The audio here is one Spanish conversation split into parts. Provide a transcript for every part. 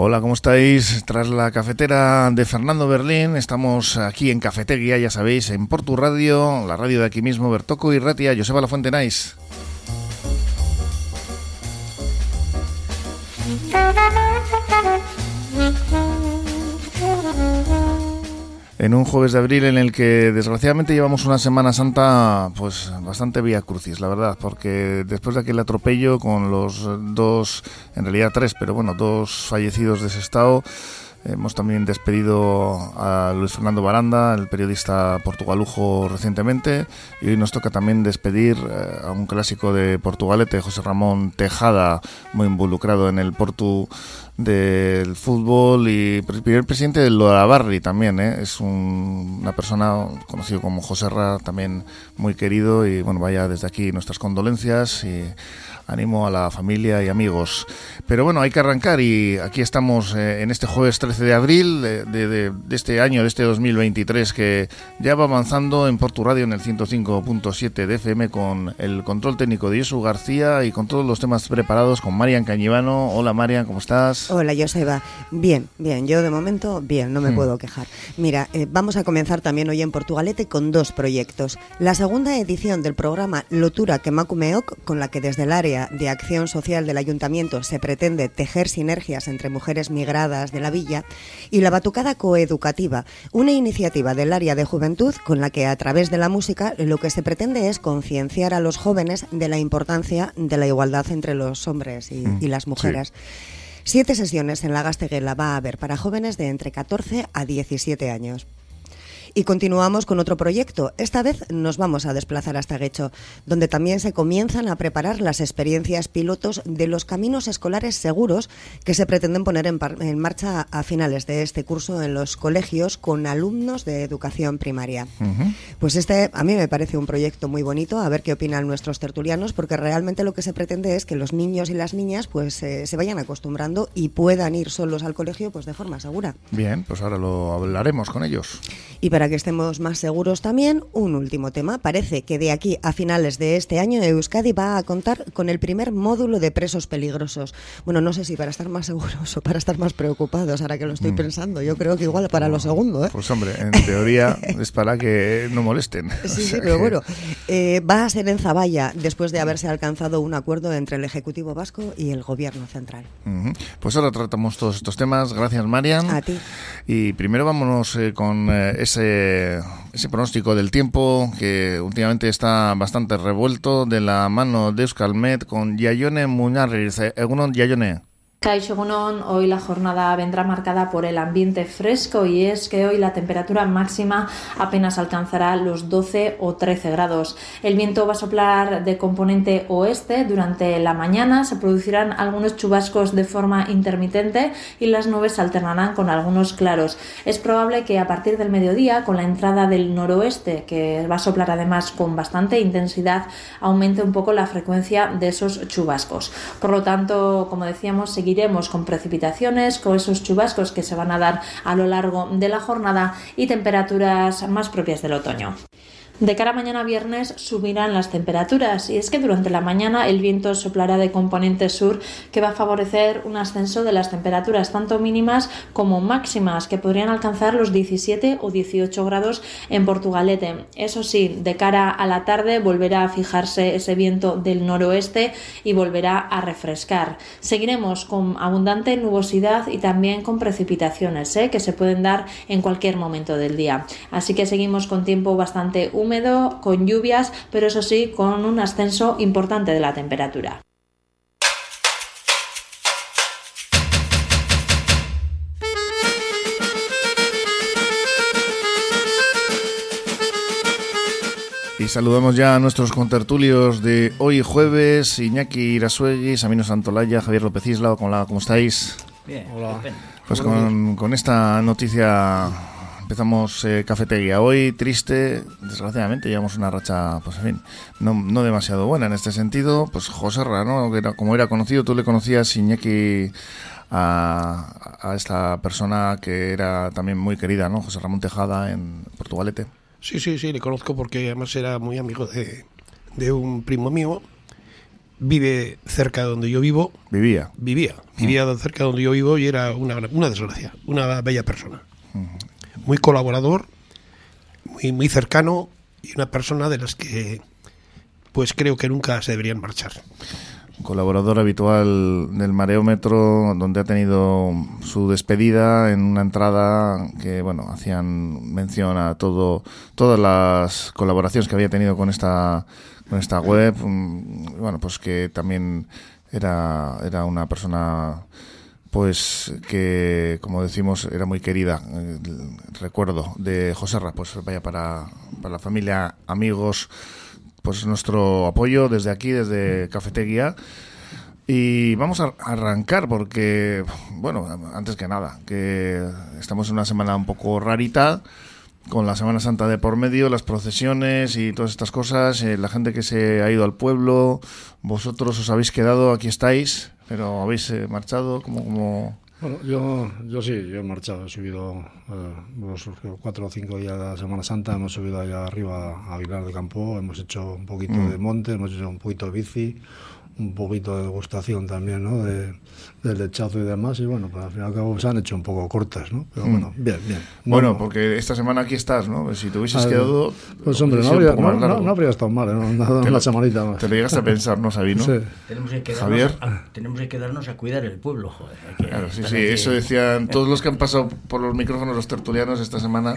Hola, ¿cómo estáis? Tras la cafetera de Fernando Berlín, estamos aquí en Cafetería, ya sabéis, en Portu Radio, la radio de aquí mismo, Bertoco y Ratia, Joseba La Fuente Nice. En un jueves de abril en el que desgraciadamente llevamos una Semana Santa pues bastante vía crucis, la verdad, porque después de aquel atropello con los dos, en realidad tres, pero bueno, dos fallecidos de ese estado, Hemos también despedido a Luis Fernando Baranda, el periodista portugalujo recientemente, y hoy nos toca también despedir eh, a un clásico de Portugalete, José Ramón Tejada, muy involucrado en el Portu del fútbol y primer presidente del Lorabarri también, ¿eh? es una persona conocido como José Ra, también muy querido y bueno, vaya desde aquí nuestras condolencias y Animo a la familia y amigos. Pero bueno, hay que arrancar y aquí estamos eh, en este jueves 13 de abril de, este año, de este 2023, que ya va avanzando en Portu Radio en el 105.7 de FM con el control técnico de Josu García y con todos los temas preparados con Marian Cañivano. Hola Marian, ¿cómo estás? Hola Joseba. Bien, bien. Yo de momento, bien, no me hmm. puedo quejar. Mira, eh, vamos a comenzar también hoy en Portugalete con dos proyectos. La segunda edición del programa Lotura Kemakumeok, con la que desde el área de Acción Social del Ayuntamiento se pretende tejer sinergias entre mujeres migradas de la villa, y la Batucada Coeducativa, una iniciativa del área de juventud con la que a través de la música lo que se pretende es concienciar a los jóvenes de la importancia de la igualdad entre los hombres y, mm, las mujeres. Siete sesiones en la Gasteguela va a haber para jóvenes de entre 14 a 17 años. Y continuamos con otro proyecto. Esta vez nos vamos a desplazar hasta Guecho, donde también se comienzan a preparar las experiencias pilotos de los caminos escolares seguros que se pretenden poner en, marcha a finales de este curso en los colegios con alumnos de educación primaria. Pues este a mí me parece un proyecto muy bonito, a ver qué opinan nuestros tertulianos, porque realmente lo que se pretende es que los niños y las niñas pues eh, se vayan acostumbrando y puedan ir solos al colegio pues de forma segura. Bien, pues ahora lo hablaremos con ellos. Y para que estemos más seguros también, un último tema. Parece que de aquí a finales de este año Euskadi va a contar con el primer módulo de presos peligrosos. Bueno, no sé si para estar más seguros o para estar más preocupados, ahora que lo estoy mm. pensando. Yo creo que igual para lo segundo. ¿eh? Pues hombre, en teoría es para que no molesten. Sí, sí pero bueno, eh, va a ser en Zaballa después de haberse alcanzado un acuerdo entre el Ejecutivo Vasco y el Gobierno Central. Pues ahora tratamos todos estos temas. Gracias, Marian. A ti. Y primero vámonos eh, con ese ese pronóstico del tiempo que últimamente está bastante revuelto de la mano de Euskalmet con Yayone Muñarriz. Egunon Yayone. Kaishogunon, hoy la jornada vendrá marcada por el ambiente fresco y es que hoy la temperatura máxima apenas alcanzará los 12 o 13 grados. El viento va a soplar de componente oeste durante la mañana, se producirán algunos chubascos de forma intermitente y las nubes se alternarán con algunos claros. Es probable que a partir del mediodía, con la entrada del noroeste, que va a soplar además con bastante intensidad, aumente un poco la frecuencia de esos chubascos. Por lo tanto, como decíamos, seguiremos con precipitaciones, con esos chubascos que se van a dar a lo largo de la jornada y temperaturas más propias del otoño. De cara a mañana viernes subirán las temperaturas y es que durante la mañana el viento soplará de componente sur que va a favorecer un ascenso de las temperaturas tanto mínimas como máximas que podrían alcanzar los 17 o 18 grados en Portugalete. Eso sí, de cara a la tarde volverá a fijarse ese viento del noroeste y volverá a refrescar. Seguiremos con abundante nubosidad y también con precipitaciones ¿eh? que se pueden dar en cualquier momento del día. Así que seguimos con tiempo bastante húmedo húmedo, con lluvias, pero eso sí, con un ascenso importante de la temperatura. Y saludamos ya a nuestros contertulios de hoy jueves, Iñaki Irasuegui, Samino Santolaya, Javier López Isla, ¿cómo estáis? Bien, hola. Pues con, con esta noticia empezamos eh, cafetería. Hoy triste, desgraciadamente, llevamos una racha, pues en fin, no, no demasiado buena en este sentido. Pues José ¿no? como era conocido, tú le conocías, Iñaki, a, a esta persona que era también muy querida, ¿no? José Ramón Tejada en Portugalete. Sí, sí, sí, le conozco porque además era muy amigo de, de un primo mío vive cerca de donde yo vivo. Vivía. Vivía. Vivía cerca de donde yo vivo y era una, una desgracia, una bella persona. Muy colaborador, muy, muy cercano y una persona de las que pues creo que nunca se deberían marchar. Colaborador habitual del Mareómetro, donde ha tenido su despedida en una entrada que, bueno, hacían mención a todo, todas las colaboraciones que había tenido con esta, con esta web. Mm, Bueno, pues que también era, era una persona pues que como decimos era muy querida Eh, recuerdo de José Ra pues vaya para, para la familia amigos pues nuestro apoyo desde aquí desde Cafetería y vamos a arrancar porque bueno antes que nada que estamos en una semana un poco rarita con la Semana Santa de por medio, las procesiones y todas estas cosas, eh, la gente que se ha ido al pueblo, vosotros os habéis quedado, aquí estáis, pero habéis eh, marchado, como, como... Bueno, yo, yo sí, yo he marchado, he subido eh, los cuatro o cinco días de la Semana Santa, hemos subido allá arriba a Vilar de Campo, hemos hecho un poquito Mm. de monte, hemos hecho un poquito de bici, un poquito de degustación también, ¿no? De, del lechazo y demás, y bueno, pues al fin y al cabo se han hecho un poco cortas, ¿no? Pero bueno, bien, bien. Mm. Bueno, No, porque esta semana aquí estás, ¿no? Si te hubieses Ah, quedado... Pues hombre, no habría, no, no- no habría estado mal, ¿eh? Una, Te una lo- semanita más. Te lo llegaste a pensar, ¿no, Sabino? Sí. Tenemos que, quedarnos Javier. A, tenemos que quedarnos a cuidar el pueblo, joder. que Claro, sí, sí, aquí. eso decían todos los que han pasado por los micrófonos, los tertulianos esta semana,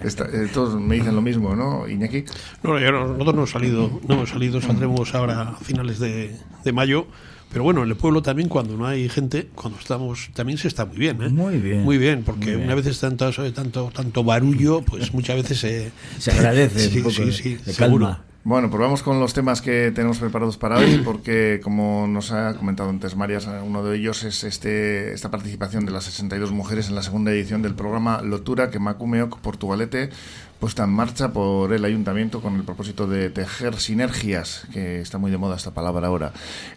esta- eh, todos me dicen lo mismo, ¿no, Iñaki? No, yo no- nosotros no hemos salido, no hemos salido, saldremos ahora a finales de, de mayo. Pero bueno, en el pueblo también, cuando no hay gente, cuando estamos, también se está muy bien, ¿eh? Muy bien. Muy bien, porque Muy bien. una vez es tanto, tanto, tanto barullo, pues muchas veces se, Se agradece Sí, un poco sí, sí, de seguro. calma. Bueno, pues vamos con los temas que tenemos preparados para hoy, porque como nos ha comentado antes Marias, uno de ellos es este esta participación de las 62 mujeres en la segunda edición del programa Lotura que Macumeoc Portugalete puesta en marcha por el ayuntamiento con el propósito de tejer sinergias, que está muy de moda esta palabra ahora,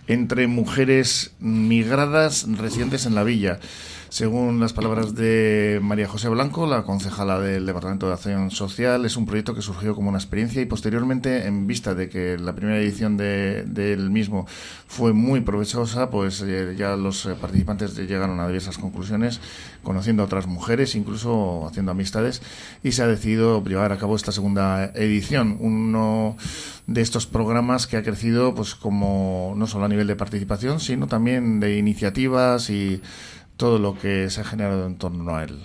entre mujeres migradas residentes en la villa. Según las palabras de María José Blanco, la concejala del Departamento de Acción Social, es un proyecto que surgió como una experiencia y posteriormente, en vista de que la primera edición de- del mismo fue muy provechosa, pues eh, ya los eh, participantes llegaron a diversas conclusiones, conociendo a otras mujeres, incluso haciendo amistades, y se ha decidido llevar a cabo esta segunda edición. Uno de estos programas que ha crecido, pues como no solo a nivel de participación, sino también de iniciativas y todo lo que se ha generado en torno a él.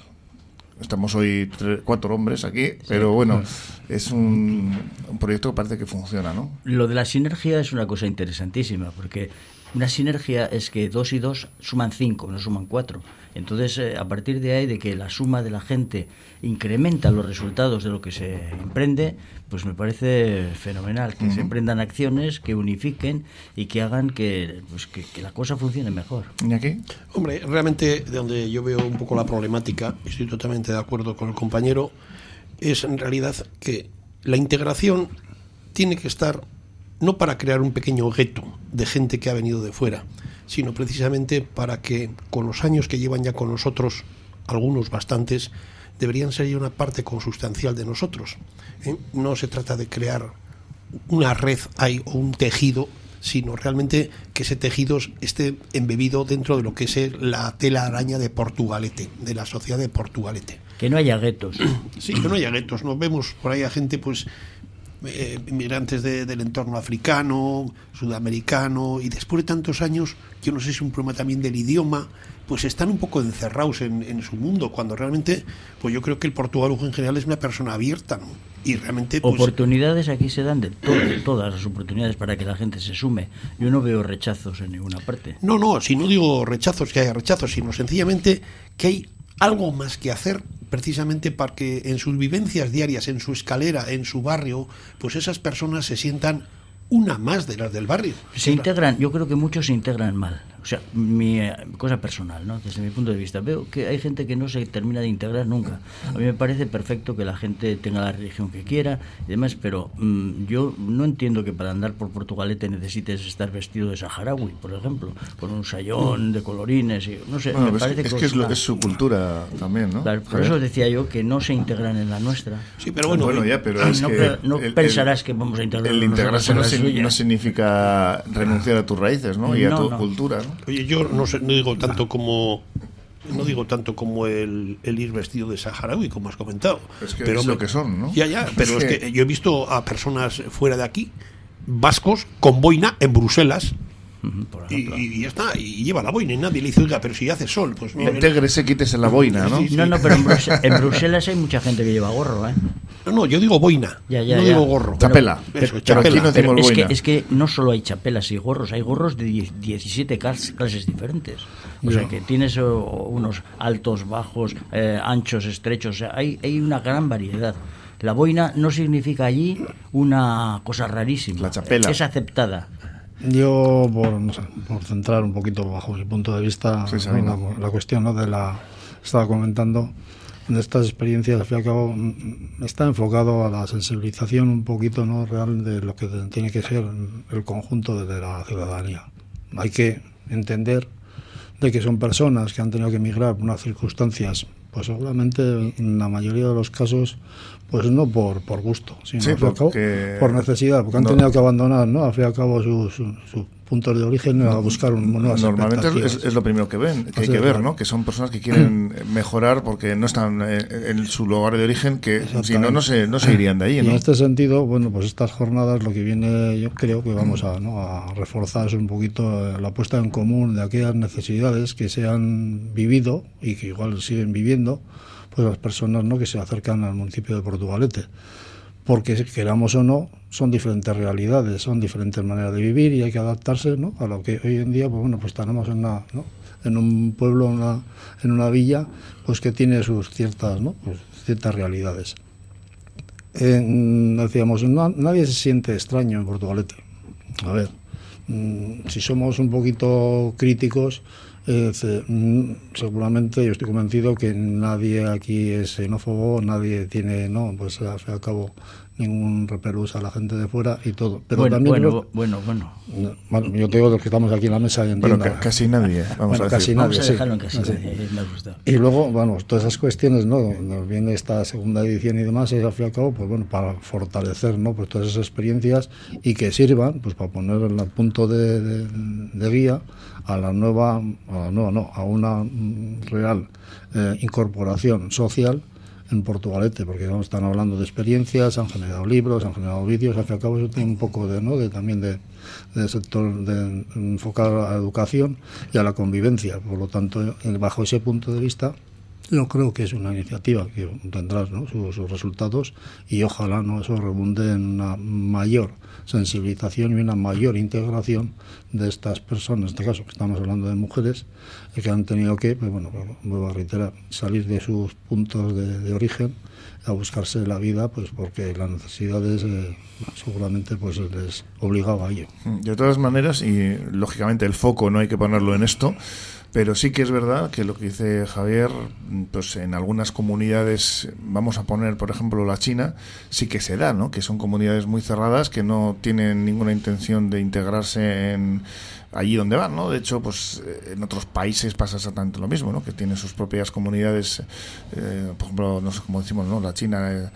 Estamos hoy cuatro hombres aquí, pero bueno, es un, un proyecto que parece que funciona, ¿no? Lo de la sinergia es una cosa interesantísima, porque una sinergia es que dos y dos suman cinco, no suman cuatro. Entonces, eh, a partir de ahí, de que la suma de la gente incrementa los resultados de lo que se emprende, pues me parece fenomenal que se emprendan acciones que unifiquen y que hagan que, pues, que, que la cosa funcione mejor. Iñaki. Hombre, realmente de donde yo veo un poco la problemática, estoy totalmente de acuerdo con el compañero, es en realidad que la integración tiene que estar no para crear un pequeño gueto de gente que ha venido de fuera, sino precisamente para que con los años que llevan ya con nosotros, algunos bastantes, deberían ser ya una parte consustancial de nosotros. ¿eh? No se trata de crear una red hay o un tejido, sino realmente que ese tejido esté embebido dentro de lo que es la tela araña de Portugalete, de la sociedad de Portugalete. Que no haya guetos. Sí, que no haya guetos, no vemos por ahí a gente pues eh, inmigrantes de- del entorno africano, sudamericano, y después de tantos años, yo no sé si es un problema también del idioma, pues están un poco encerrados en, en su mundo, cuando realmente, pues yo creo que el portugalujo en general es una persona abierta, ¿no? Y realmente, pues, Oportunidades aquí se dan de todo, todas las oportunidades para que la gente se sume. Yo no veo rechazos en ninguna parte. No, no, si no digo rechazos, que haya rechazos, sino sencillamente que hay algo más que hacer precisamente para que en sus vivencias diarias, en su escalera, en su barrio, pues esas personas se sientan una más de las del barrio. Se integran, yo creo que muchos se integran mal. O sea, mi eh, cosa personal, ¿no? desde mi punto de vista, veo que hay gente que no se termina de integrar nunca. A mí me parece perfecto que la gente tenga la religión que quiera y demás, pero mm, yo no entiendo que para andar por Portugalete necesites estar vestido de saharaui, por ejemplo, con un sayón de colorines, y, no sé, me Bueno, es, parece es que es, lo- es su cultura también, ¿no? Claro, por eso decía yo que no se integran en la nuestra. Sí, pero bueno, Bueno, eh, ya, pero Ah, es no, que no el- el- pensarás que vamos a integrar El integrarse no, no significa renunciar a tus raíces, ¿no? Y a No, tu no. cultura, ¿no? Oye, yo no, sé, no digo tanto como no digo tanto como el, el ir vestido de saharaui, como has comentado. Es que pero es lo que son, ¿no? Ya, ya, pero Es es que- que yo he visto a personas fuera de aquí, vascos, con boina en Bruselas. Por Y, ya está, y lleva la boina y nadie le dice, oiga, pero si hace sol, pues no. Intégrese, quítese la boina, ¿no? Sí, sí. No, no, pero en, en Bruselas hay mucha gente que lleva gorro, ¿eh? No, no, yo digo boina, Ya, ya, no ya. digo gorro. Chapela. Eso, Pero chapela. aquí no Pero es que, es que no solo hay chapelas y gorros, hay gorros de die- 17 clas- clases diferentes. O sea, que tienes oh, unos altos, bajos, eh, anchos, estrechos, o sea, hay, hay una gran variedad. La boina no significa allí una cosa rarísima. La chapela. Es aceptada. Yo, por, no sé, por centrar un poquito bajo mi punto de vista Sí, ¿no? Sabino. la, la cuestión ¿no? de la. Estaba comentando de estas experiencias, al fin y al cabo, mm, está enfocado a la sensibilización un poquito no real de lo que tiene que ser el conjunto de la ciudadanía. Hay que entender de que son personas que han tenido que emigrar por unas circunstancias, pues seguramente en la mayoría de los casos, pues no por, por gusto, sino Sí, al fin y al cabo, porque- por necesidad, porque han no- tenido que abandonar, ¿no? Al fin y al cabo, su, sus puntos de origen a buscar un, nuevas Normalmente es, es- lo primero que ven, que hay Así que es, ver, claro. ¿no? Que son personas que quieren mejorar porque no están eh, en su lugar de origen, que si no, no se, no se irían de ahí, Y en ¿no? este sentido, bueno, pues estas jornadas lo que viene, yo creo que vamos a, ¿no? a reforzar es un poquito eh, la puesta en común de aquellas necesidades que se han vivido y que igual siguen viviendo, pues las personas ¿no? que se acercan al municipio de Portugalete. Porque queramos o no, son diferentes realidades, son diferentes maneras de vivir y hay que adaptarse ¿no? a lo que hoy en día, pues bueno, pues tenemos en, una, en un pueblo, una, en una villa, pues que tiene sus ciertas, ¿no? pues ciertas realidades. Decíamos, na- nadie se siente extraño en Portugalete. A ver, mm, si somos un poquito críticos, eh, mm, seguramente yo estoy convencido que nadie aquí es xenófobo, nadie tiene, no, pues al fin al cabo ningún repelús a la gente de fuera y todo. Pero bueno, también bueno, bueno, bueno. no, bueno, yo te digo los que estamos aquí en la mesa y Bueno, casi nadie, vamos Bueno, a casi decir. nadie. Vamos a sí. dejarlo en casi Sí. nadie, eh, me ha gustado. Y luego, bueno, todas esas cuestiones, ¿no? Nos viene esta segunda edición y demás, y al fin y al cabo, pues bueno, para fortalecer, ¿no? Pues todas esas experiencias y que sirvan, pues para poner en el punto de, de- de guía a la nueva, a la nueva, no, a una mm, real eh, incorporación social en Portugalete, porque ¿no? están hablando de experiencias, han generado libros, han generado vídeos, al fin y al cabo eso tiene un poco de, ¿no? de también de sector de enfocar a la educación y a la convivencia. Por lo tanto, eh, bajo ese punto de vista, yo creo que es una iniciativa que tendrá sus, resultados y ojalá no eso redunde en una mayor sensibilización y una mayor integración de estas personas, en este caso que estamos hablando de mujeres, que han tenido que, pues bueno, vuelvo a reiterar, salir de sus puntos de, de origen a buscarse la vida, pues porque las necesidades eh, seguramente pues les obligaba a ello. De todas maneras, y lógicamente el foco no hay que ponerlo en esto, pero sí que es verdad que lo que dice Javier, pues en algunas comunidades, vamos a poner por ejemplo la China, sí que se da, ¿no? Que son comunidades muy cerradas que no tienen ninguna intención de integrarse en allí donde van, ¿no? De hecho, pues eh, en otros países pasa exactamente lo mismo, ¿no? Que tienen sus propias comunidades, eh, por ejemplo, no sé cómo decimos, ¿no? La China, eh,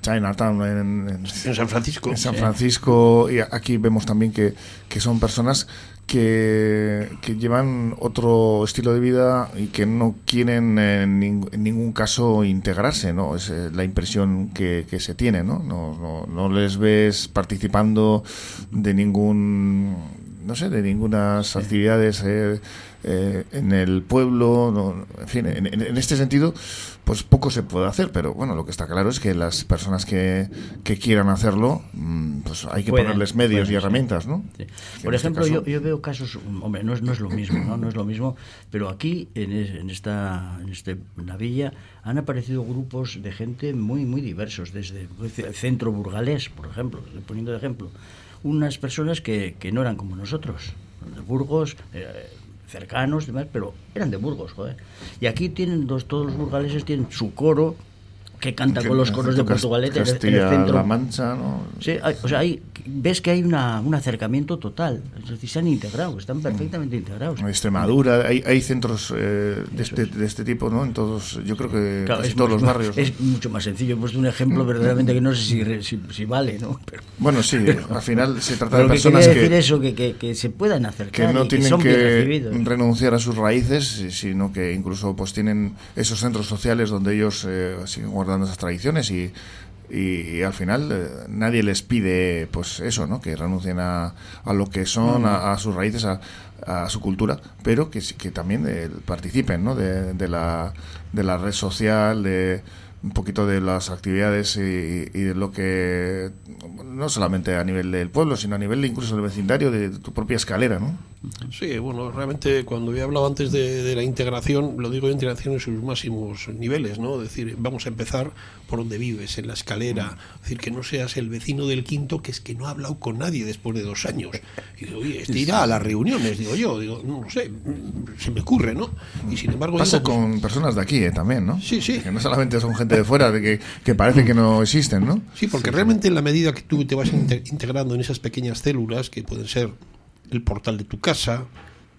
Chinatown en, en- En San Francisco. en San Francisco y aquí vemos también que, que son personas que, que llevan otro estilo de vida y que no quieren en, ning- en ningún caso integrarse, ¿no? Es eh, la impresión que, que se tiene, ¿no? No, no, no les ves participando de ningún, no sé, de ningunas actividades eh, eh, en el pueblo, no, en fin, en, en- este sentido, pues poco se puede hacer, pero bueno, lo que está claro es que las personas que, que quieran hacerlo, mm, pues hay que Pueden, ponerles medios pueden, y herramientas, ¿no? Sí. Por este ejemplo, caso- yo, yo veo casos, hombre, no es, no es lo mismo, ¿no? No es lo mismo, pero aquí, en, es- en esta en este, en la villa, han aparecido grupos de gente muy, muy diversos, desde el centro burgalés, por ejemplo, poniendo de ejemplo, unas personas que, que no eran como nosotros, de Burgos, eh, cercanos, demás, pero eran de Burgos, joder. Y aquí tienen dos, todos los burgaleses tienen su coro, que canta con los coros de Portugalete en el centro. La Mancha, ¿no? Sí, o sea, hay, ves que hay una, un acercamiento total. Es decir, se han integrado, están mm. perfectamente integrados. En Extremadura, hay, hay centros eh, de, este, de, este, tipo, ¿no? En todos, yo creo que en todos los barrios. Es mucho más sencillo. He puesto un ejemplo verdaderamente que no sé si, si, vale, ¿no? Pero, bueno, sí, al final se trata de personas que, decir eso, que, que, que, se puedan acercar. Que no tienen que, renunciar a sus raíces, sino que incluso pues tienen esos centros sociales donde ellos eh, siguen guardando esas tradiciones y, y, al final eh, nadie les pide pues eso, ¿no? Que renuncien a, a lo que son, a, sus raíces, a, a, su cultura, pero que, que también eh, participen, ¿no? De, de, la, de la red social, de un poquito de las actividades y, y, de lo que no solamente a nivel del pueblo sino a nivel incluso del vecindario de tu propia escalera ¿no? Sí, bueno, realmente cuando he hablado antes de, la integración, lo digo de integración en sus máximos niveles, ¿no? Es decir, vamos a empezar por donde vives, en la escalera, es decir, que no seas el vecino del quinto que es que no ha hablado con nadie después de dos años. Y digo, oye, este irá a las reuniones, digo yo, digo, no sé, se me ocurre, ¿no? Y sin embargo... Pasa con personas de aquí, ¿eh? también, ¿no? Sí, sí. Que no solamente son gente de fuera, de que, que parece que no existen, ¿no? Sí, porque realmente en la medida que tú te vas integrando en esas pequeñas células, que pueden ser el portal de tu casa,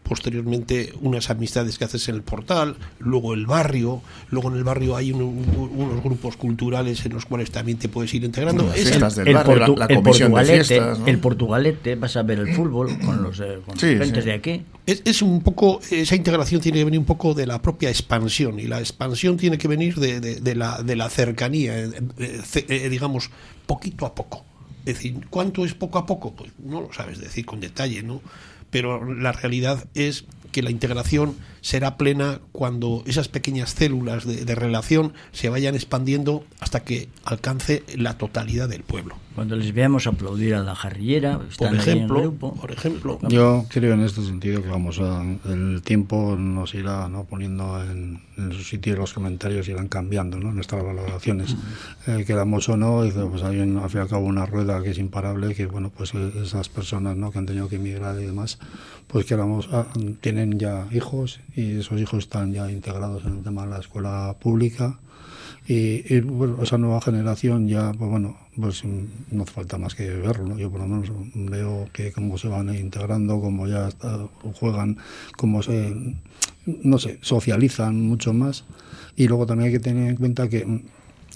posteriormente unas amistades que haces en el portal, luego el barrio, luego en el barrio hay unos grupos culturales en los cuales también te puedes ir integrando. el, del barrio, la, comisión de fiestas, El portugalete, vas a ver el fútbol con los, eh, de aquí. Es, es, un poco, esa integración tiene que venir un poco de la propia expansión y la expansión tiene que venir de, de, la, de la cercanía, eh, eh, digamos, poquito a poco. Es decir, ¿cuánto es poco a poco? Pues no lo sabes decir con detalle, ¿no? Pero la realidad es que la integración será plena cuando esas pequeñas células de, relación se vayan expandiendo hasta que alcance la totalidad del pueblo. Cuando les veamos aplaudir a la jarrillera, por ejemplo, por ejemplo. Yo creo en este sentido que vamos a, el tiempo nos irá ¿no? poniendo en, su sitio y los comentarios irán cambiando ¿no? nuestras valoraciones. Eh, queramos o no, pues hay un, al fin y al cabo una rueda que es imparable, que bueno, pues eh, esas personas ¿no? que han tenido que emigrar y demás, pues queramos, ah, tienen ya hijos y esos hijos están ya integrados en el tema de la escuela pública y, bueno, esa nueva generación ya, pues bueno, pues no hace falta más que verlo, Yo por lo menos veo que cómo se van integrando, cómo ya juegan, cómo se, no sé, socializan mucho más. Y luego también hay que tener en cuenta que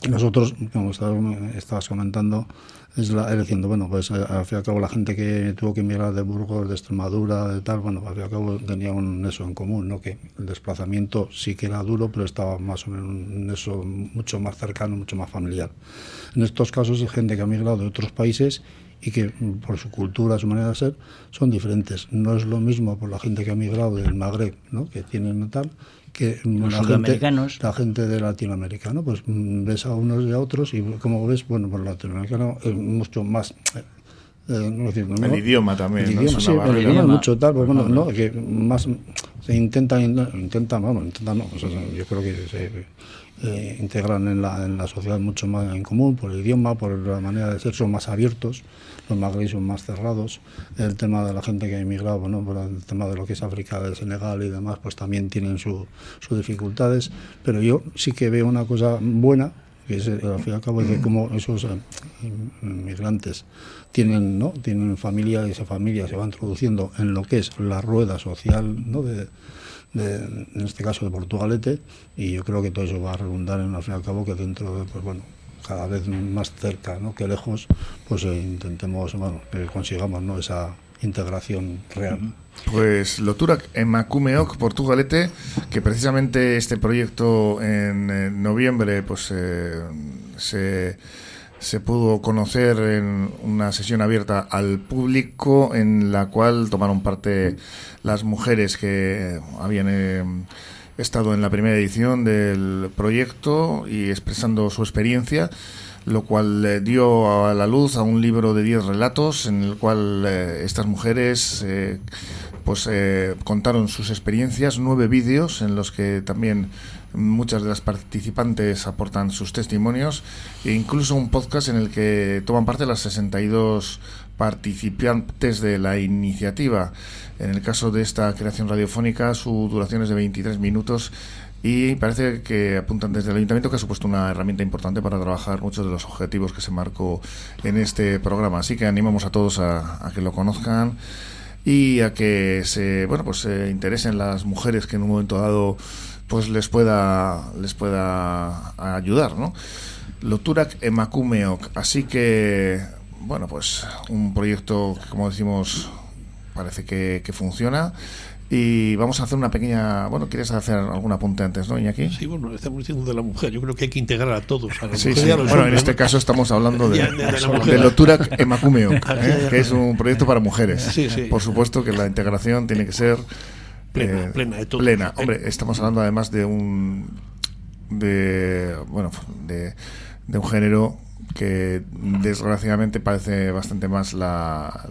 nosotros, como estabas comentando, es, la, bueno, pues eh, al fin y al cabo la gente que tuvo que emigrar de Burgos, de Extremadura, de tal, bueno, al fin y al cabo tenía un eso en común, ¿no? Que el desplazamiento sí que era duro, pero estaba más o menos un eso mucho más cercano, mucho más familiar. En estos casos es gente que ha migrado de otros países y que por su cultura, su manera de ser, son diferentes. No es lo mismo por la gente que ha migrado del Magreb, ¿no? que tienen tal, que la gente, la gente de latinoamericano, pues mm, ves a unos y a otros y como ves, bueno, por latinoamericano es mucho más... Eh, eh, el idioma también, el idioma, sí, el idioma mucho tal, pues, bueno, no, que más se intenta, intenta, vamos, intenta no, yo creo que se eh, integran en la, en la sociedad mucho más en común por el idioma, por la manera de ser, son más abiertos, los magrebíes son más cerrados, el tema de la gente que ha emigrado, bueno, por el tema de lo que es África, del Senegal y demás, pues también tienen sus dificultades, pero yo sí que veo una cosa buena, que es al fin y al cabo de cómo esos eh, inmigrantes tienen, ¿no? tienen familia y esa familia se va introduciendo en lo que es la rueda social ¿no? de, en este caso de Portugalete, y yo creo que todo eso va a redundar en al fin y al cabo que dentro de, pues bueno, cada vez más cerca ¿no? que lejos, pues eh, intentemos, bueno, que consigamos ¿no? esa integración real. Pues Lotura en Macumeoc, Portugalete, que precisamente este proyecto en, noviembre pues eh, se, se, pudo conocer en una sesión abierta al público en la cual tomaron parte las mujeres que habían eh, estado en la primera edición del proyecto y expresando su experiencia lo cual dio a la luz a un libro de 10 relatos en el cual eh, estas mujeres eh, pues contaron sus experiencias, nueve vídeos en los que también muchas de las participantes aportan sus testimonios e incluso un podcast en el que toman parte las 62 participantes de la iniciativa. En el caso de esta creación radiofónica, su duración es de 23 minutos y parece que apuntan desde el ayuntamiento que ha supuesto una herramienta importante para trabajar muchos de los objetivos que se marcó en este programa. Así que animamos a todos a, que lo conozcan y a que se bueno pues se interesen las mujeres que en un momento dado pues les pueda les pueda ayudar, ¿no? Loturak Emakumeok. Así que bueno, pues un proyecto que como decimos parece que, que funciona y vamos a hacer una pequeña. Bueno, ¿quieres hacer algún apunte antes, no, Iñaki? Sí, bueno, estamos diciendo de la mujer. Yo creo que hay que integrar a todos. A sí, sí. bueno, en este caso estamos hablando de, de, de, Lotura Emacumeo, ¿eh? que es un proyecto para mujeres. Sí, sí. Por supuesto que la integración tiene que ser. Plena, eh, plena de todo. Plena. Hombre, estamos hablando además de un. de. bueno, de, de un género que desgraciadamente parece bastante más la,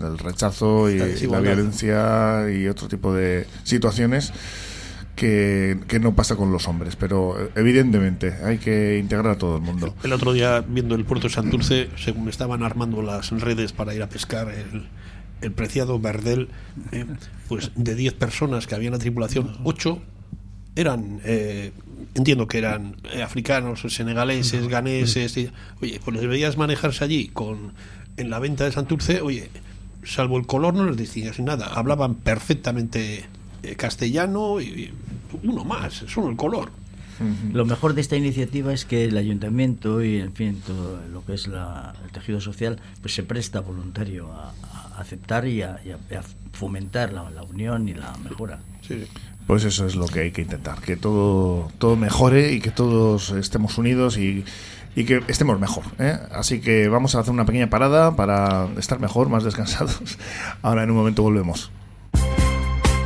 el, rechazo y la, violencia y otro tipo de situaciones que, no pasa con los hombres, pero evidentemente hay que integrar a todo el mundo. El otro día, viendo el puerto de Santurce, según estaban armando las redes para ir a pescar el, el preciado Verdel, eh, pues de 10 personas que había en la tripulación, 8 eran eh, entiendo que eran eh, africanos, senegaleses, ganeses. oye, pues les veías manejarse allí con en la venta de Santurce, oye, salvo el color no les distinguías nada. Hablaban perfectamente eh, castellano y, uno más, solo el color. Lo mejor de esta iniciativa es que el ayuntamiento y, en fin, todo lo que es la, el tejido social, pues se presta voluntario a, aceptar y a, fomentar la, la, unión y la mejora. Sí. Pues eso es lo que hay que intentar, que todo, todo mejore y que todos estemos unidos y, y que estemos mejor. ¿eh? Así que vamos a hacer una pequeña parada para estar mejor, más descansados. Ahora en un momento volvemos.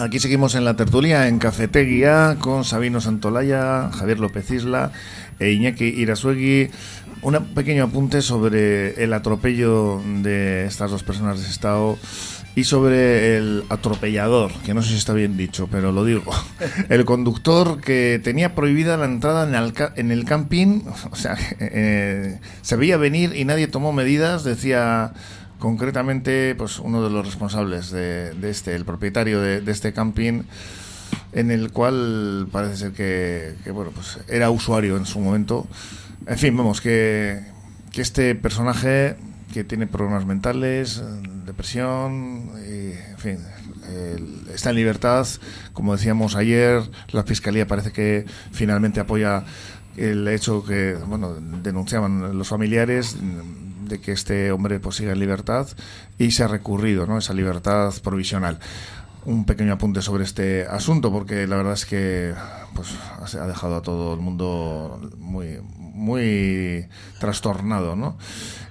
Aquí seguimos en la tertulia en Cafetería con Sabino Santolaya, Javier López Isla e Iñaki Irasuegui. Un pequeño apunte sobre el atropello de estas dos personas de Estado y sobre el atropellador, que no sé si está bien dicho, pero lo digo. El conductor que tenía prohibida la entrada en el, en el camping, o sea, eh, se veía venir y nadie tomó medidas, decía concretamente pues uno de los responsables de, este, el propietario de, este camping, en el cual parece ser que, bueno pues era usuario en su momento. En fin, vamos, que, que este personaje que tiene problemas mentales, depresión, y, en fin, está en libertad. Como decíamos ayer, la Fiscalía parece que finalmente apoya el hecho que bueno denunciaban los familiares de que este hombre pues, siga en libertad y se ha recurrido ¿no? esa libertad provisional. Un pequeño apunte sobre este asunto porque la verdad es que pues, ha dejado a todo el mundo muy, muy trastornado, ¿no?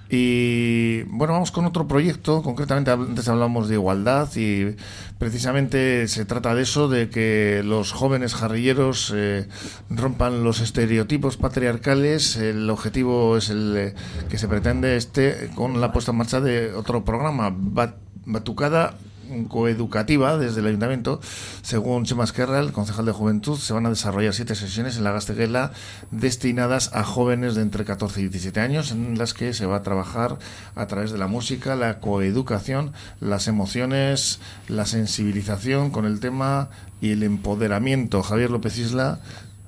Y bueno, vamos con otro proyecto, concretamente antes hablamos de igualdad y precisamente se trata de eso, de que los jóvenes jarrilleros eh, rompan los estereotipos patriarcales. El objetivo es el eh, que se pretende este con la puesta en marcha de otro programa, Batucada coeducativa desde el ayuntamiento. Según Chema Esquerra, el concejal de Juventud, se van a desarrollar siete sesiones en la Gasteguela destinadas a jóvenes de entre 14 y 17 años, en las que se va a trabajar a través de la música, la coeducación, las emociones, la sensibilización con el tema y el empoderamiento. Javier López Isla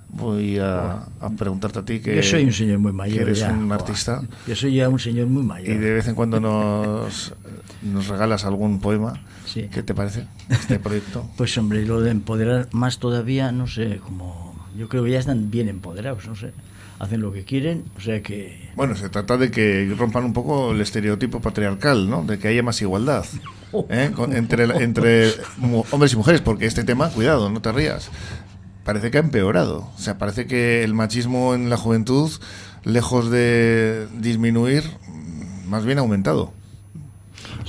voy a, preguntarte a ti que yo soy un señor muy mayor eres un artista. Yo soy ya un señor muy mayor. y de vez en cuando nos, nos regalas algún poema ¿Qué te parece este proyecto? Pues hombre, lo de empoderar más todavía, no sé, como yo creo que ya están bien empoderados, no sé, hacen lo que quieren, o sea que... Bueno, se trata de que rompan un poco el estereotipo patriarcal, ¿no? De que haya más igualdad ¿eh? entre, entre hombres y mujeres, porque este tema, cuidado, no te rías, parece que ha empeorado, o sea, parece que el machismo en la juventud, lejos de disminuir, más bien ha aumentado.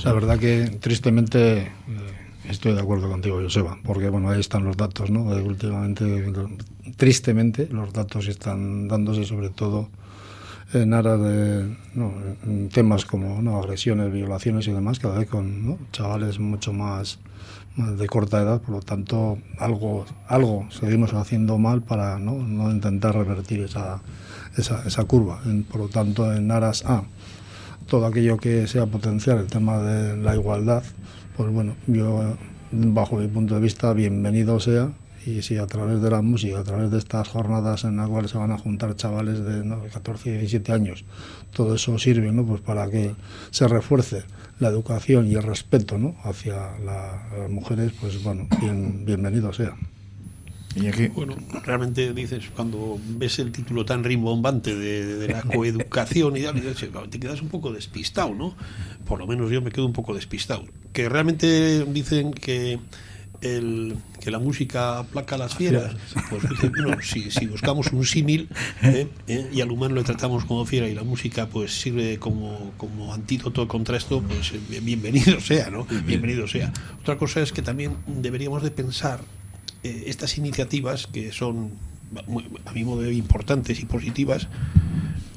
La verdad que tristemente eh, estoy de acuerdo contigo, Joseba, porque bueno, ahí están los datos, ¿no? últimamente, tristemente, los datos están dándose sobre todo en aras de temas como agresiones, violaciones y demás, cada vez con chavales mucho más, de corta edad, por lo tanto algo, algo seguimos haciendo mal para no, intentar revertir esa, esa, curva. por lo tanto, en aras a todo aquello que sea potencial el tema de la igualdad, pues bueno, yo bajo mi punto de vista bienvenido sea y si a través de la música, a través de estas jornadas en las cuales se van a juntar chavales de 14 y 17 años, todo eso sirve ¿no? pues para que se refuerce la educación y el respeto ¿no? hacia las mujeres, pues bueno, bienvenido sea. Bueno, realmente dices, cuando ves el título tan rimbombante de, la coeducación y te quedas un poco despistado, ¿no? Por lo menos yo me quedo un poco despistado. Que realmente dicen que el, que la música aplaca a las fieras. Pues bueno, si, si, buscamos un símil ¿eh? ¿Eh? y al humano le tratamos como fiera y la música pues sirve como, como antídoto contra esto, pues bienvenido sea, ¿no? Bienvenido sea. Otra cosa es que también deberíamos de pensar eh, estas iniciativas que son a mi modo de importantes y positivas,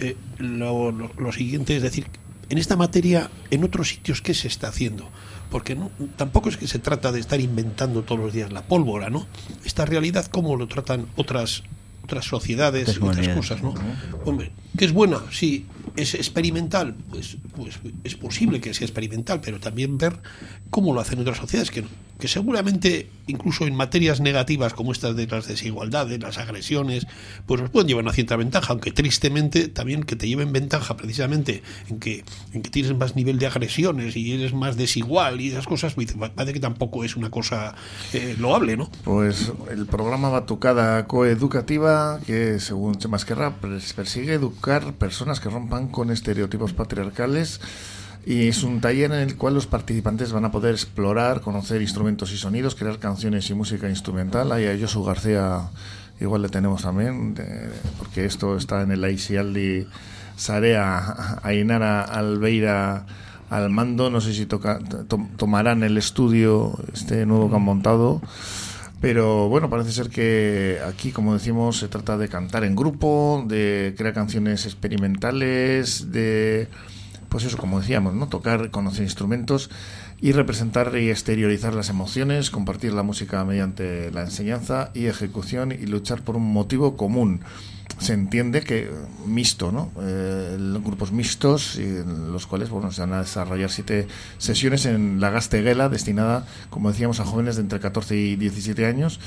eh, lo, siguiente es decir, en esta materia, en otros sitios, ¿qué se está haciendo? Porque no, tampoco es que se trata de estar inventando todos los días la pólvora, ¿no? Esta realidad, ¿cómo lo tratan otras otras sociedades y otras cosas, ¿no? Hombre, que es buena, sí, es experimental, pues, pues es posible que sea experimental, pero también ver cómo lo hacen otras sociedades, que, que seguramente incluso en materias negativas como estas de las desigualdades, las agresiones, pues nos pueden llevar una cierta ventaja, aunque tristemente también que te lleven ventaja precisamente en que, en que tienes más nivel de agresiones y eres más desigual y esas cosas, pues, parece que tampoco es una cosa eh, loable, ¿no? Pues el programa Batucada Coeducativa, que según Chema persigue educar personas que rompan con estereotipos patriarcales y es un taller en el cual los participantes van a poder explorar, conocer instrumentos y sonidos, crear canciones y música instrumental. Ahí a Josu García igual le tenemos también, porque esto está en el Aisialdi Sarea, Ainara Albeira al mando. No sé si toca, tomarán el estudio este nuevo que han montado. Pero bueno, parece ser que aquí, como decimos, se trata de cantar en grupo, de crear canciones experimentales, de, pues eso, como decíamos, ¿no? Tocar, conocer instrumentos y representar y exteriorizar las emociones, compartir la música mediante la enseñanza y ejecución y luchar por un motivo común se entiende que mixto, ¿no? Eh, grupos mixtos, en los cuales bueno, se van a desarrollar siete sesiones en la Gasteguela, destinada, como decíamos, a jóvenes de entre 14 y 17 años,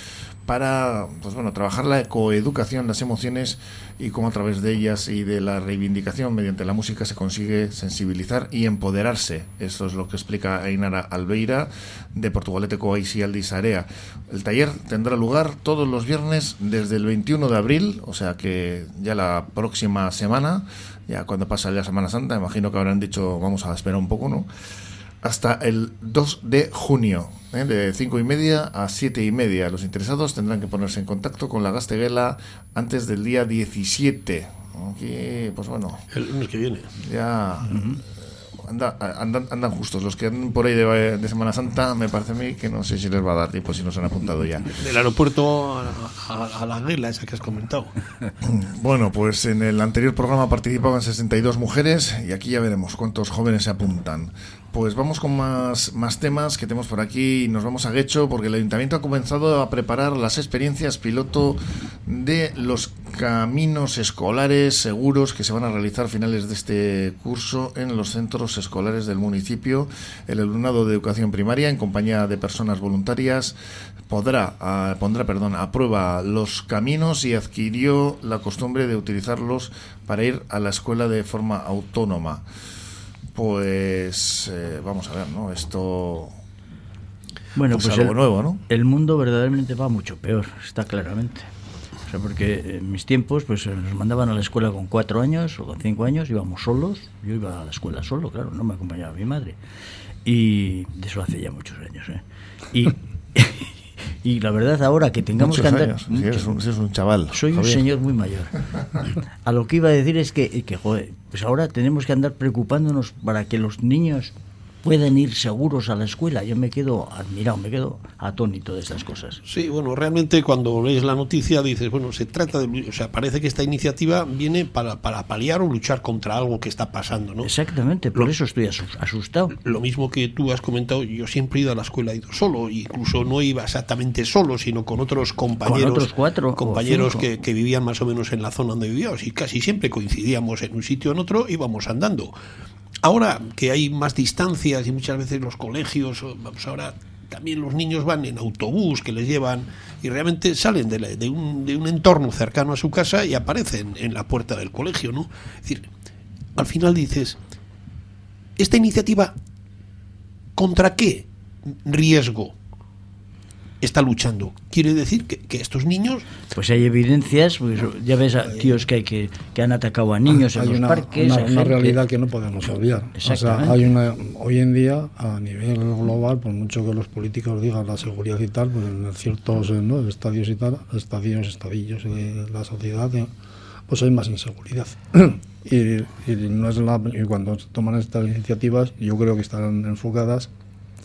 para pues bueno, trabajar la coeducación, las emociones y cómo a través de ellas y de la reivindicación mediante la música se consigue sensibilizar y empoderarse. Esto es lo que explica Ainara Albeira de Portugalete Coaisi Aldisarea. El taller tendrá lugar todos los viernes desde el 21 de abril, o sea que ya la próxima semana, ya cuando pasa la Semana Santa, imagino que habrán dicho vamos a esperar un poco, ¿no? hasta el 2 de junio, ¿eh? de 5 y media a 7 y media. Los interesados tendrán que ponerse en contacto con la Gasteguela antes del día 17. Aquí, pues bueno. El lunes que viene. Ya. Anda- andan, andan justos. Los que andan por ahí de, de Semana Santa, me parece a mí que no sé si les va a dar tiempo si no se han apuntado ya. Del aeropuerto a, a- a la guela esa que has comentado. Bueno, pues en el anterior programa participaban 62 mujeres y aquí ya veremos cuántos jóvenes se apuntan. Pues vamos con más, más temas que tenemos por aquí y nos vamos a Guecho porque el ayuntamiento ha comenzado a preparar las experiencias piloto de los caminos escolares seguros que se van a realizar a finales de este curso en los centros escolares del municipio. El alumnado de educación primaria en compañía de personas voluntarias podrá ah, pondrá perdón a prueba los caminos y adquirió la costumbre de utilizarlos para ir a la escuela de forma autónoma pues eh, vamos a ver no esto Bueno, Pues pues, algo el, nuevo, ¿no? el mundo verdaderamente va mucho peor, está claramente. O sea, porque en mis tiempos pues eh, nos mandaban a la escuela con cuatro años o con cinco años, íbamos solos, yo iba a la escuela solo, claro, no me acompañaba mi madre. Y de eso hace ya muchos años. ¿eh? Y, y la verdad ahora que tengamos muchos que andar... años si eres un, si eres un chaval Soy un señor muy mayor. A lo que iba a decir es que, que, joder, pues ahora tenemos que andar preocupándonos para que los niños puedan ir seguros a la escuela. Yo me quedo admirado, me quedo atónito de estas cosas. Sí, bueno, realmente cuando lees la noticia dices, bueno, se trata de... O sea, parece que esta iniciativa viene para, para paliar o luchar contra algo que está pasando, ¿no? Exactamente, por Lo- eso estoy asus- asustado. Lo mismo que tú has comentado, yo siempre he ido a la escuela, he ido solo, incluso no iba exactamente solo, sino con otros compañeros, otros cuatro compañeros que, que vivían más o menos en la zona donde vivíamos y casi siempre coincidíamos en un sitio o en otro, íbamos andando. Ahora que hay más distancias y muchas veces los colegios, vamos ahora también los niños van en autobús que les llevan y realmente salen de, de un, de un entorno cercano a su casa y aparecen en la puerta del colegio, ¿no? Es decir, al final dices, esta iniciativa ¿Contra qué riesgo está luchando? Quiere decir que, que estos niños Pues hay evidencias, pues ya ves a tíos que, hay que, que han atacado a niños en hay los una, parques. una- una realidad que no podemos obviar. O sea, Exactamente. hay una, hoy en día, a nivel global, por mucho que los políticos digan la seguridad y tal, pues en ciertos eh, ¿no? estadios y tal, estadios, estadillos de la sociedad, eh, pues hay más inseguridad. y, y no es la, y cuando se toman estas iniciativas, yo creo que estarán enfocadas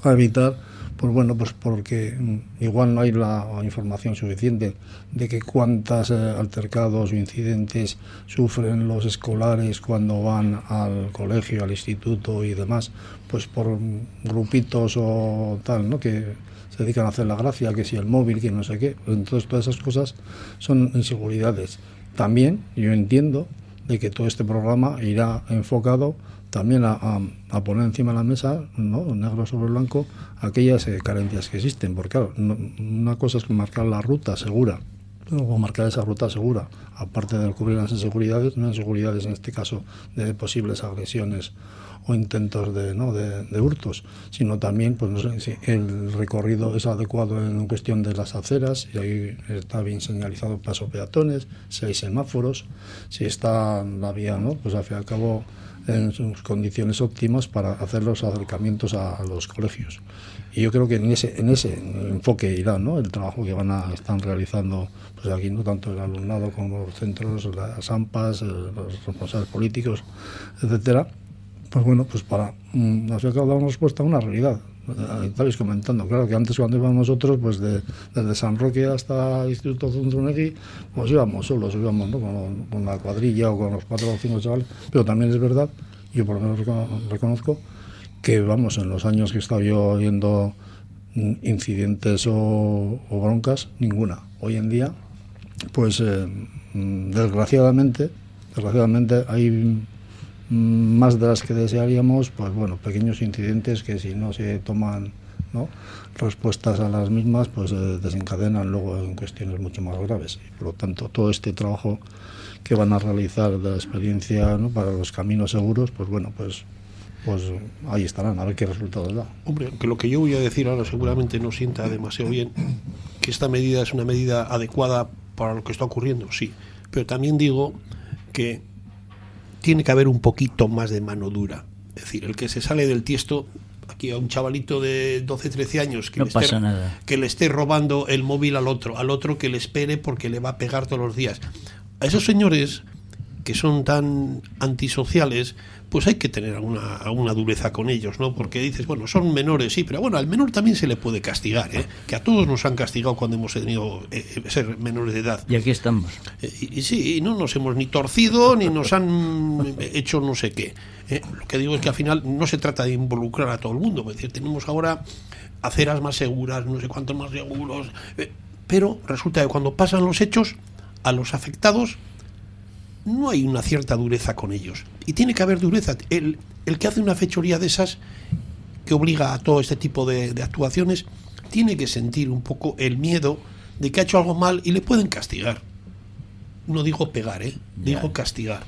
a evitar pues bueno pues porque mm, igual no hay la información suficiente de que cuántos altercados o incidentes sufren los escolares cuando van al colegio al instituto y demás pues por mm, grupitos o tal no que se dedican a hacer la gracia que si el móvil que no sé qué. Entonces todas esas cosas son inseguridades. También yo entiendo de que todo este programa irá enfocado también a- a poner encima de la mesa, ¿no? negro sobre blanco, aquellas eh, carencias que existen. Porque claro, una cosa es marcar la ruta segura, luego marcar esa ruta segura, aparte de cubrir las inseguridades, no inseguridades en este caso de posibles agresiones o intentos de, ¿no? de hurtos, sino también pues, no sé, si el recorrido es adecuado en cuestión de las aceras, y ahí está bien señalizado paso peatones, si hay semáforos, si está la vía, ¿no? pues al fin y al cabo en sus condiciones óptimas para hacer los acercamientos a, los colegios. Y yo creo que en ese, en ese enfoque irá ¿no? el trabajo que van a están realizando pues aquí no tanto el alumnado como los centros, las AMPAs, eh, los responsables políticos, etcétera. Pues bueno, pues para mm, dar una respuesta a una realidad. Eh, Estabais comentando, claro que antes cuando íbamos nosotros, pues de, desde San Roque hasta Instituto Zunzunegui, pues íbamos solos, íbamos ¿no? con, con la cuadrilla o con los cuatro o cinco chavales, pero también es verdad, yo por lo menos reco- reconozco, que vamos, en los años que he estado yo viendo incidentes o, broncas, ninguna. Hoy en día, pues eh, desgraciadamente, desgraciadamente hay más de las que desearíamos, pues bueno, pequeños incidentes que si no se toman ¿no? respuestas a las mismas, pues eh, desencadenan luego en cuestiones mucho más graves. Por lo tanto, todo este trabajo que van a realizar de la experiencia ¿no? para los caminos seguros, pues bueno, pues pues ahí estarán, a ver qué resultados da. Hombre, aunque lo que yo voy a decir ahora seguramente no sienta demasiado bien, que esta medida es una medida adecuada para lo que está ocurriendo, sí. Pero también digo que tiene que haber un poquito más de mano dura. Es decir, el que se sale del tiesto, aquí a un chavalito de 12, 13 años que, No le, esté, que le esté robando el móvil al otro, al otro que le espere porque le va a pegar todos los días. A esos señores que son tan antisociales, pues hay que tener alguna, alguna dureza con ellos, ¿no? Porque dices, bueno, son menores, sí, pero bueno, al menor también se le puede castigar, ¿eh? Que a todos nos han castigado cuando hemos tenido eh, ser menores de edad. Y aquí estamos. Eh, y, y sí, y no nos hemos ni torcido ni nos han hecho no sé qué. ¿eh? Lo que digo es que al final no se trata de involucrar a todo el mundo, es decir, tenemos ahora aceras más seguras, no sé cuántos más seguros, pero resulta que cuando pasan los hechos, a los afectados no hay una cierta dureza con ellos. Y tiene que haber dureza. El, el que hace una fechoría de esas, que obliga a todo este tipo de, de actuaciones, tiene que sentir un poco el miedo de que ha hecho algo mal y le pueden castigar. No digo pegar, ¿eh? digo castigar.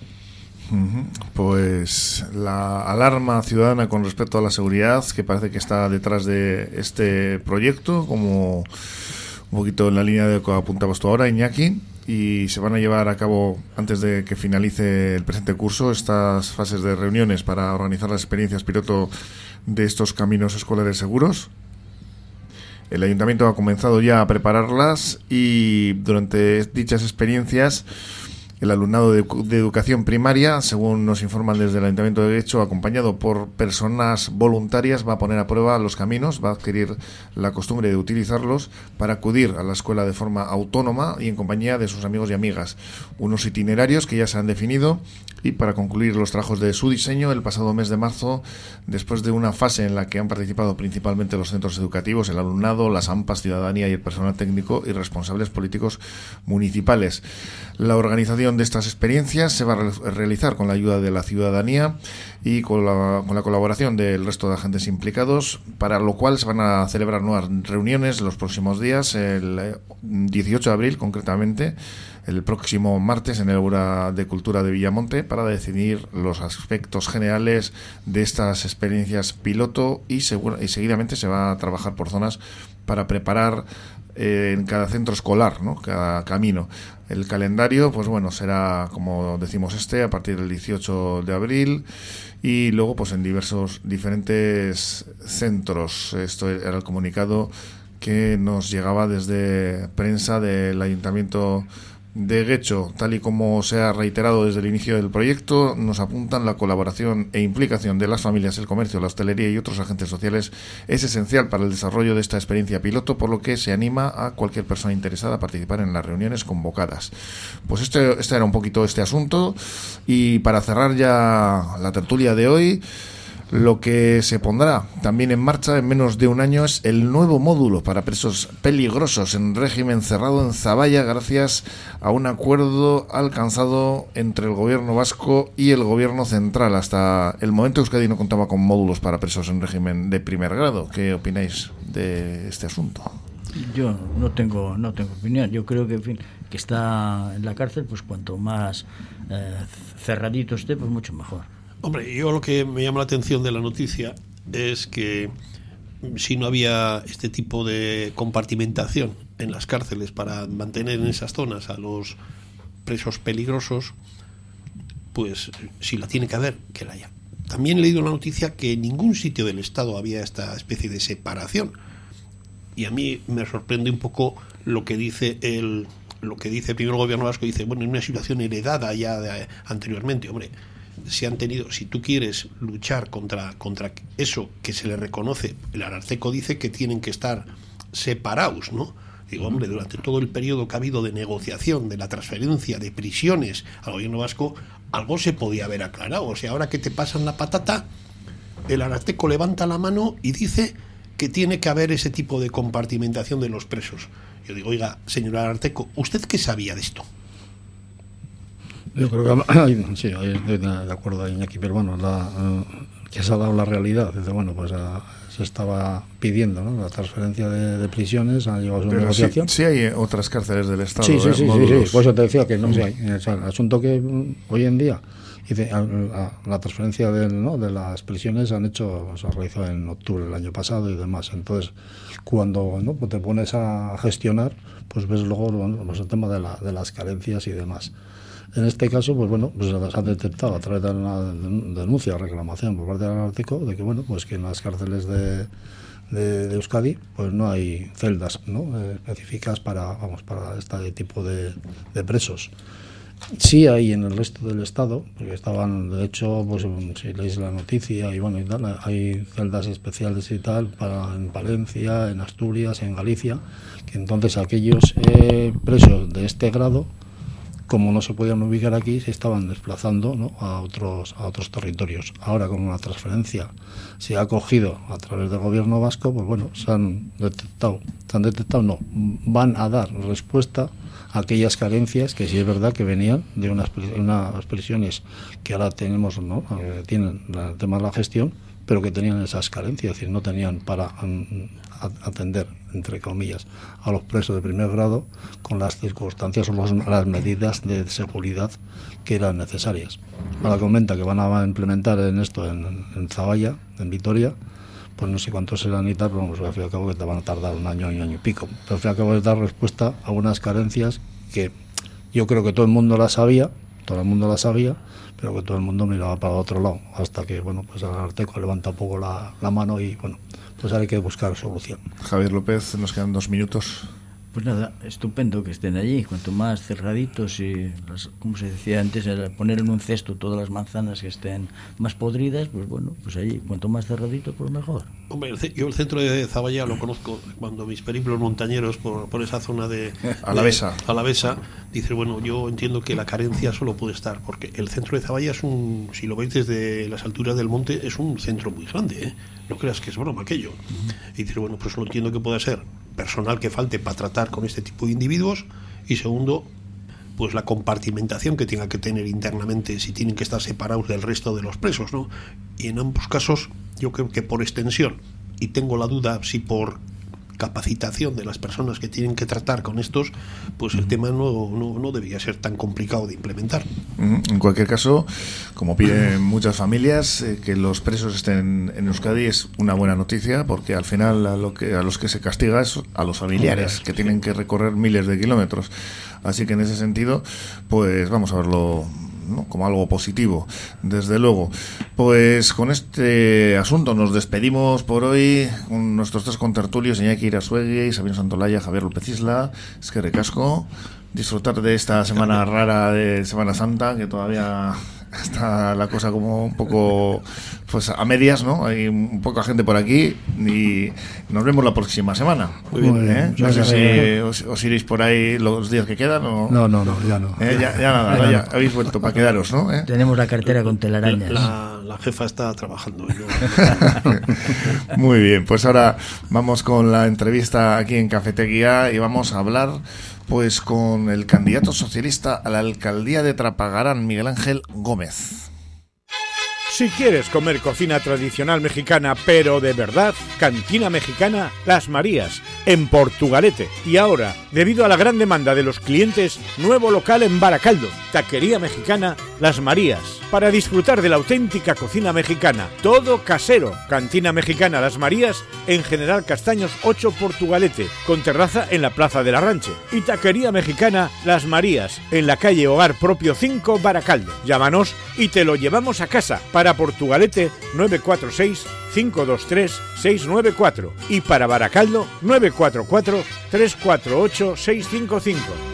Pues la alarma ciudadana con respecto a la seguridad que parece que está detrás de este proyecto, como un poquito en la línea de lo que apuntabas tú ahora, Iñaki, y se van a llevar a cabo antes de que finalice el presente curso estas fases de reuniones para organizar las experiencias piloto de estos caminos escolares seguros. El ayuntamiento ha comenzado ya a prepararlas y durante dichas experiencias el alumnado de, educación primaria, según nos informan desde el Ayuntamiento de Derecho, acompañado por personas voluntarias, va a poner a prueba los caminos, va a adquirir la costumbre de utilizarlos para acudir a la escuela de forma autónoma y en compañía de sus amigos y amigas. Unos itinerarios que ya se han definido y para concluir los trabajos de su diseño el pasado mes de marzo, después de una fase en la que han participado principalmente los centros educativos, el alumnado, las AMPAs, ciudadanía y el personal técnico y responsables políticos municipales. La organización de estas experiencias se va a realizar con la ayuda de la ciudadanía y con la, con la, colaboración del resto de agentes implicados, para lo cual se van a celebrar nuevas reuniones los próximos días, el 18 de abril concretamente, el próximo martes en el Aula de Cultura de Villamonte, para decidir los aspectos generales de estas experiencias piloto y, segura, y seguidamente se va a trabajar por zonas para preparar eh, en cada centro escolar, ¿no? cada camino. El calendario, pues bueno, será como decimos este, a partir del 18 de abril y luego pues en diversos diferentes centros. Esto era el comunicado que nos llegaba desde prensa del Ayuntamiento de Guecho, tal y como se ha reiterado desde el inicio del proyecto, nos apuntan la colaboración e implicación de las familias, el comercio, la hostelería y otros agentes sociales es esencial para el desarrollo de esta experiencia piloto, por lo que se anima a cualquier persona interesada a participar en las reuniones convocadas. Pues este, este era un poquito este asunto y para cerrar ya la tertulia de hoy, lo que se pondrá también en marcha en menos de un año es el nuevo módulo para presos peligrosos en régimen cerrado en Zaballa gracias a un acuerdo alcanzado entre el gobierno vasco y el gobierno central. Hasta el momento Euskadi no contaba con módulos para presos en régimen de primer grado. ¿Qué opináis de este asunto? Yo no tengo no tengo opinión. Yo creo que en fin que está en la cárcel, pues cuanto más eh, cerradito esté, pues mucho mejor. Hombre, yo lo que me llama la atención de la noticia es que si no había este tipo de compartimentación en las cárceles para mantener en esas zonas a los presos peligrosos, pues si la tiene que haber, que la haya. También he leído la noticia que en ningún sitio del Estado había esta especie de separación. Y a mí me sorprende un poco lo que dice el lo que dice primero el gobierno vasco dice, bueno, en una situación heredada ya de, anteriormente, hombre, si han tenido, si tú quieres luchar contra, contra eso que se le reconoce, el Ararteco dice que tienen que estar separados, ¿no? Digo, hombre, durante todo el periodo que ha habido de negociación, de la transferencia de prisiones al gobierno vasco, algo se podía haber aclarado. O sea, ahora que te pasan la patata, el Ararteco levanta la mano y dice que tiene que haber ese tipo de compartimentación de los presos. Yo digo, oiga, señor Ararteco, ¿usted qué sabía de esto? Yo creo que sí, estoy de acuerdo Iñaki, pero bueno, la, uh, que se ha dado la realidad. Dice, bueno, pues uh, se estaba pidiendo ¿no? la transferencia de, de, prisiones, ha llegado a su pero negociación. Sí, sí, hay otras cárceles del Estado. Sí, sí, ¿eh? sí, sí, sí, por eso te decía que no, sí hay. O sea, el asunto que hoy en día a, a, la transferencia de, ¿no? de las prisiones han hecho, se ha realizado en octubre del año pasado y demás. Entonces, cuando ¿no? pues te pones a gestionar, pues ves luego bueno, pues el tema de, la, de las carencias y demás. En este caso, pues bueno, pues se ha detectado a través de una denuncia, reclamación por parte del Ártico, de que bueno, pues que en las cárceles de, de, de Euskadi, pues no hay celdas ¿no? Eh, específicas para, vamos, para este tipo de, de presos. Sí hay en el resto del estado, porque estaban, de hecho, pues si leéis la noticia y bueno, y tal, hay celdas especiales y tal para en Valencia, en Asturias, en Galicia, que entonces aquellos eh, presos de este grado, como no se podían ubicar aquí, se estaban desplazando a otros a otros territorios. Ahora con una transferencia se ha cogido a través del gobierno vasco, pues bueno, se han detectado, se han detectado, no, van a dar respuesta aquellas carencias que sí es verdad que venían de unas, unas prisiones que ahora tenemos, ¿no? Tienen el tema de la gestión, pero que tenían esas carencias, es decir, no tenían para mm, atender, entre comillas, a los presos de primer grado con las circunstancias o las medidas de seguridad que eran necesarias. Ahora comenta que van a implementar en esto en, en Zavalla, en Vitoria, pues no sé cuántos serán y tal, pero pues, al fin y al cabo que te van a tardar un año, un año y pico. Pero al fin y al cabo es dar respuesta a unas carencias que yo creo que todo el mundo las sabía, todo el mundo las sabía, pero que todo el mundo miraba para otro lado, hasta que, bueno, pues el Arteco levanta un poco la, la mano y, bueno, pues hay que buscar solución. Javier López, nos quedan dos minutos. Pues nada, estupendo que estén allí, cuanto más cerraditos y, como se decía antes, poner en un cesto todas las manzanas que estén más podridas, pues bueno, pues allí, cuanto más cerradito, pues mejor. Hombre, yo el centro de Zaballa lo conozco cuando mis periplos montañeros por, por esa zona de Alavesa. Alavesa, dice, bueno, yo entiendo que la carencia solo puede estar, porque el centro de Zaballa es un, si lo veis desde las alturas del monte, es un centro muy grande, ¿eh? no creas que es broma aquello. Y dice, bueno, pues lo entiendo que puede ser personal que falte para tratar con este tipo de individuos y segundo, pues la compartimentación que tenga que tener internamente si tienen que estar separados del resto de los presos, ¿no? Y en ambos casos, yo creo que por extensión, y tengo la duda si por capacitación de las personas que tienen que tratar con estos, pues el tema no, no, no debía ser tan complicado de implementar. En cualquier caso, como piden muchas familias, eh, que los presos estén en Euskadi es una buena noticia, porque al final a, lo que, a los que se castiga es a los familiares, que tienen que recorrer miles de kilómetros. Así que en ese sentido, pues vamos a verlo como algo positivo, desde luego. Pues con este asunto nos despedimos por hoy con nuestros tres contertulios, Iñaki Irasuegui, Sabino Santolaya, Javier López Isla, es que recasco. Disfrutar de esta semana rara de Semana Santa, que todavía está la cosa como un poco pues a medias, ¿no? Hay un poca gente por aquí y nos vemos la próxima semana. Muy bien. ¿Eh? No sé si os, iréis por ahí los días que quedan o... No, no, no, ya no. ¿Eh? Ya, ya, nada, ya, habéis vuelto para quedaros, ¿no? ¿Eh? Tenemos la cartera con telarañas. La, la jefa está trabajando. Muy bien, pues ahora vamos con la entrevista aquí en Cafetería y vamos a hablar pues con el candidato socialista a la alcaldía de Trapagarán, Miguel Ángel Gómez. Si quieres comer cocina tradicional mexicana, pero de verdad, Cantina Mexicana Las Marías, en Portugalete. Y ahora, debido a la gran demanda de los clientes, nuevo local en Baracaldo, Taquería Mexicana Las Marías. Para disfrutar de la auténtica cocina mexicana, todo casero. Cantina Mexicana Las Marías, en General Castaños 8 Portugalete, con terraza en la Plaza de la Ranche. Y Taquería Mexicana Las Marías, en la calle Hogar Propio 5 Baracaldo. Llámanos y te lo llevamos a casa. Para Portugalete 946 523 694 y para Baracaldo 944 348 655.